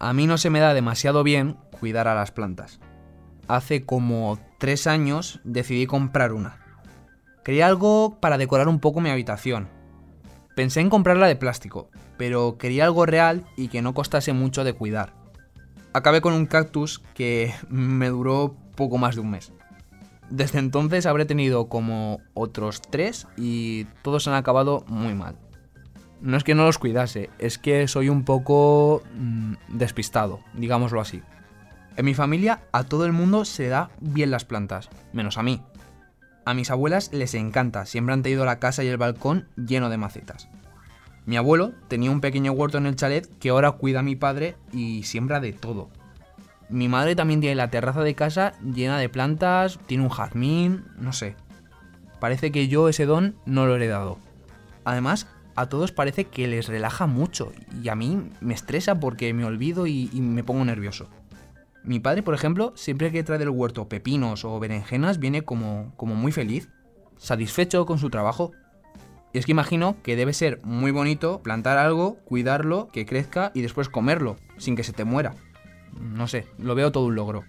A mí no se me da demasiado bien cuidar a las plantas. Hace como tres años decidí comprar una. Quería algo para decorar un poco mi habitación. Pensé en comprarla de plástico, pero quería algo real y que no costase mucho de cuidar. Acabé con un cactus que me duró poco más de un mes. Desde entonces habré tenido como otros tres y todos han acabado muy mal. No es que no los cuidase, es que soy un poco mm, despistado, digámoslo así. En mi familia a todo el mundo se da bien las plantas, menos a mí. A mis abuelas les encanta, siempre han tenido la casa y el balcón lleno de macetas. Mi abuelo tenía un pequeño huerto en el chalet que ahora cuida a mi padre y siembra de todo. Mi madre también tiene la terraza de casa llena de plantas, tiene un jazmín, no sé. Parece que yo ese don no lo he heredado. Además, a todos parece que les relaja mucho y a mí me estresa porque me olvido y, me pongo nervioso. Mi padre, por ejemplo, siempre que trae del huerto pepinos o berenjenas viene como, como muy feliz, satisfecho con su trabajo. Y es que imagino que debe ser muy bonito plantar algo, cuidarlo, que crezca y después comerlo, sin que se te muera. No sé, lo veo todo un logro.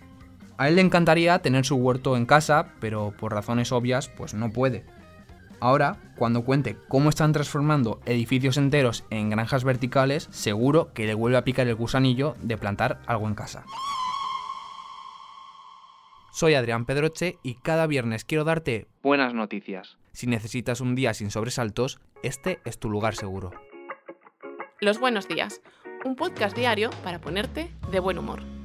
A él le encantaría tener su huerto en casa, pero por razones obvias, pues no puede. Ahora, cuando cuente cómo están transformando edificios enteros en granjas verticales, seguro que le vuelve a picar el gusanillo de plantar algo en casa. Soy Adrián Pedroche y cada viernes quiero darte buenas noticias. Si necesitas un día sin sobresaltos, este es tu lugar seguro. Los buenos días, un podcast diario para ponerte de buen humor.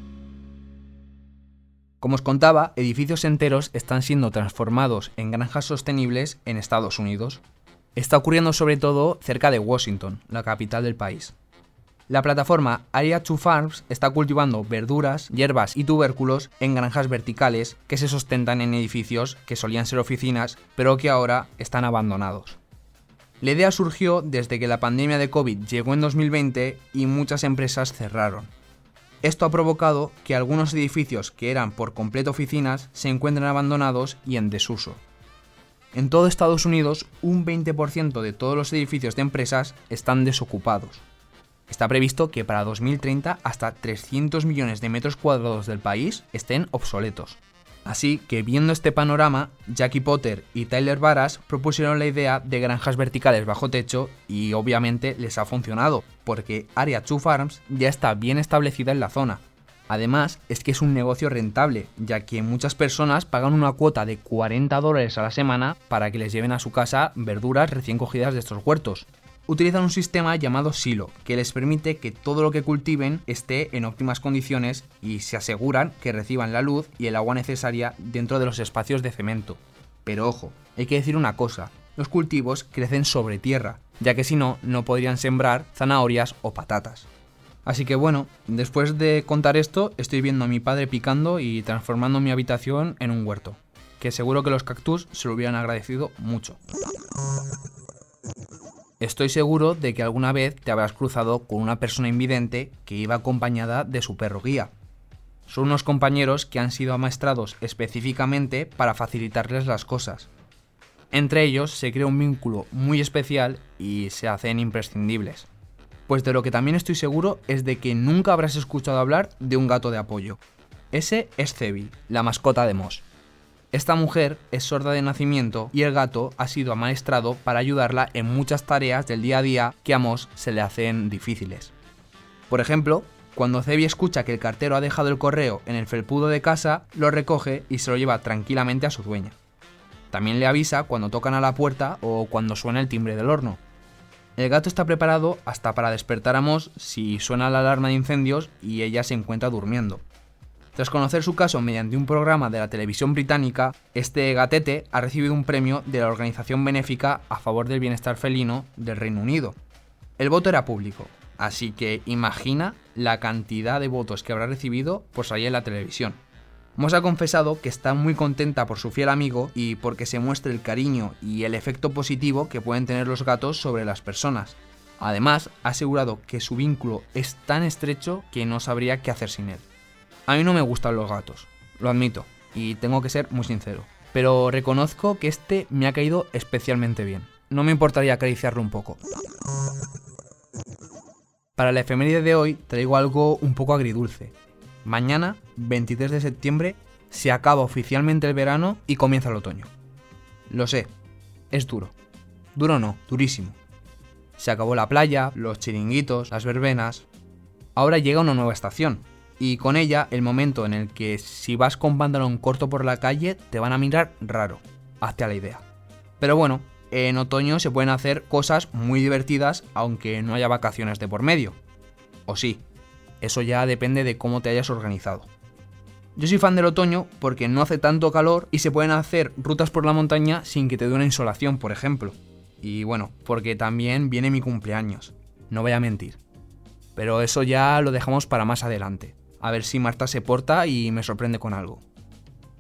Como os contaba, edificios enteros están siendo transformados en granjas sostenibles en Estados Unidos. Está ocurriendo sobre todo cerca de Washington, la capital del país. La plataforma Area 2 Farms está cultivando verduras, hierbas y tubérculos en granjas verticales que se sostentan en edificios que solían ser oficinas, pero que ahora están abandonados. La idea surgió desde que la pandemia de COVID llegó en 2020 y muchas empresas cerraron. Esto ha provocado que algunos edificios que eran por completo oficinas se encuentren abandonados y en desuso. En todo Estados Unidos, un 20% de todos los edificios de empresas están desocupados. Está previsto que para 2030 hasta 300 millones de metros cuadrados del país estén obsoletos. Así que viendo este panorama, Jackie Potter y Tyler Varas propusieron la idea de granjas verticales bajo techo y obviamente les ha funcionado, porque Area 2 Farms ya está bien establecida en la zona. Además, es que es un negocio rentable, ya que muchas personas pagan una cuota de 40 dólares a la semana para que les lleven a su casa verduras recién cogidas de estos huertos utilizan un sistema llamado silo, que les permite que todo lo que cultiven esté en óptimas condiciones y se aseguran que reciban la luz y el agua necesaria dentro de los espacios de cemento. Pero ojo, hay que decir una cosa, los cultivos crecen sobre tierra, ya que si no, no podrían sembrar zanahorias o patatas. Así que bueno, después de contar esto, estoy viendo a mi padre picando y transformando mi habitación en un huerto, que seguro que los cactus se lo hubieran agradecido mucho. Estoy seguro de que alguna vez te habrás cruzado con una persona invidente que iba acompañada de su perro guía. Son unos compañeros que han sido amaestrados específicamente para facilitarles las cosas. Entre ellos se crea un vínculo muy especial y se hacen imprescindibles. Pues de lo que también estoy seguro es de que nunca habrás escuchado hablar de un gato de apoyo. Ese es Cebi, la mascota de Moss. Esta mujer es sorda de nacimiento y el gato ha sido amaestrado para ayudarla en muchas tareas del día a día que a Moss se le hacen difíciles. Por ejemplo, cuando Cebi escucha que el cartero ha dejado el correo en el felpudo de casa, lo recoge y se lo lleva tranquilamente a su dueña. También le avisa cuando tocan a la puerta o cuando suena el timbre del horno. El gato está preparado hasta para despertar a Moss si suena la alarma de incendios y ella se encuentra durmiendo. Tras conocer su caso mediante un programa de la televisión británica, este gatete ha recibido un premio de la organización benéfica a favor del bienestar felino del Reino Unido. El voto era público, así que imagina la cantidad de votos que habrá recibido por salir en la televisión. Moss ha confesado que está muy contenta por su fiel amigo y porque se muestre el cariño y el efecto positivo que pueden tener los gatos sobre las personas. Además, ha asegurado que su vínculo es tan estrecho que no sabría qué hacer sin él. A mí no me gustan los gatos, lo admito, y tengo que ser muy sincero. Pero reconozco que este me ha caído especialmente bien. No me importaría acariciarlo un poco. Para la efeméride de hoy traigo algo un poco agridulce. Mañana, 23 de septiembre, se acaba oficialmente el verano y comienza el otoño. Lo sé, es duro. Duro no, durísimo. Se acabó la playa, los chiringuitos, las verbenas. Ahora llega una nueva estación, y con ella el momento en el que si vas con pantalón corto por la calle te van a mirar raro. Hazte a la idea. Pero bueno, en otoño se pueden hacer cosas muy divertidas aunque no haya vacaciones de por medio. O sí, eso ya depende de cómo te hayas organizado. Yo soy fan del otoño porque no hace tanto calor y se pueden hacer rutas por la montaña sin que te dé una insolación, por ejemplo. Y bueno, porque también viene mi cumpleaños. No voy a mentir. Pero eso ya lo dejamos para más adelante. A ver si Marta se porta y me sorprende con algo.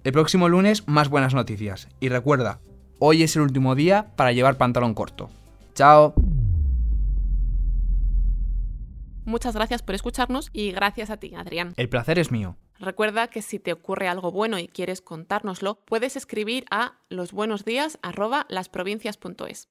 El próximo lunes más buenas noticias. Y recuerda, hoy es el último día para llevar pantalón corto. Chao. Muchas gracias por escucharnos y gracias a ti, Adrián. El placer es mío. Recuerda que si te ocurre algo bueno y quieres contárnoslo, puedes escribir a losbuenosdías@lasprovincias.es.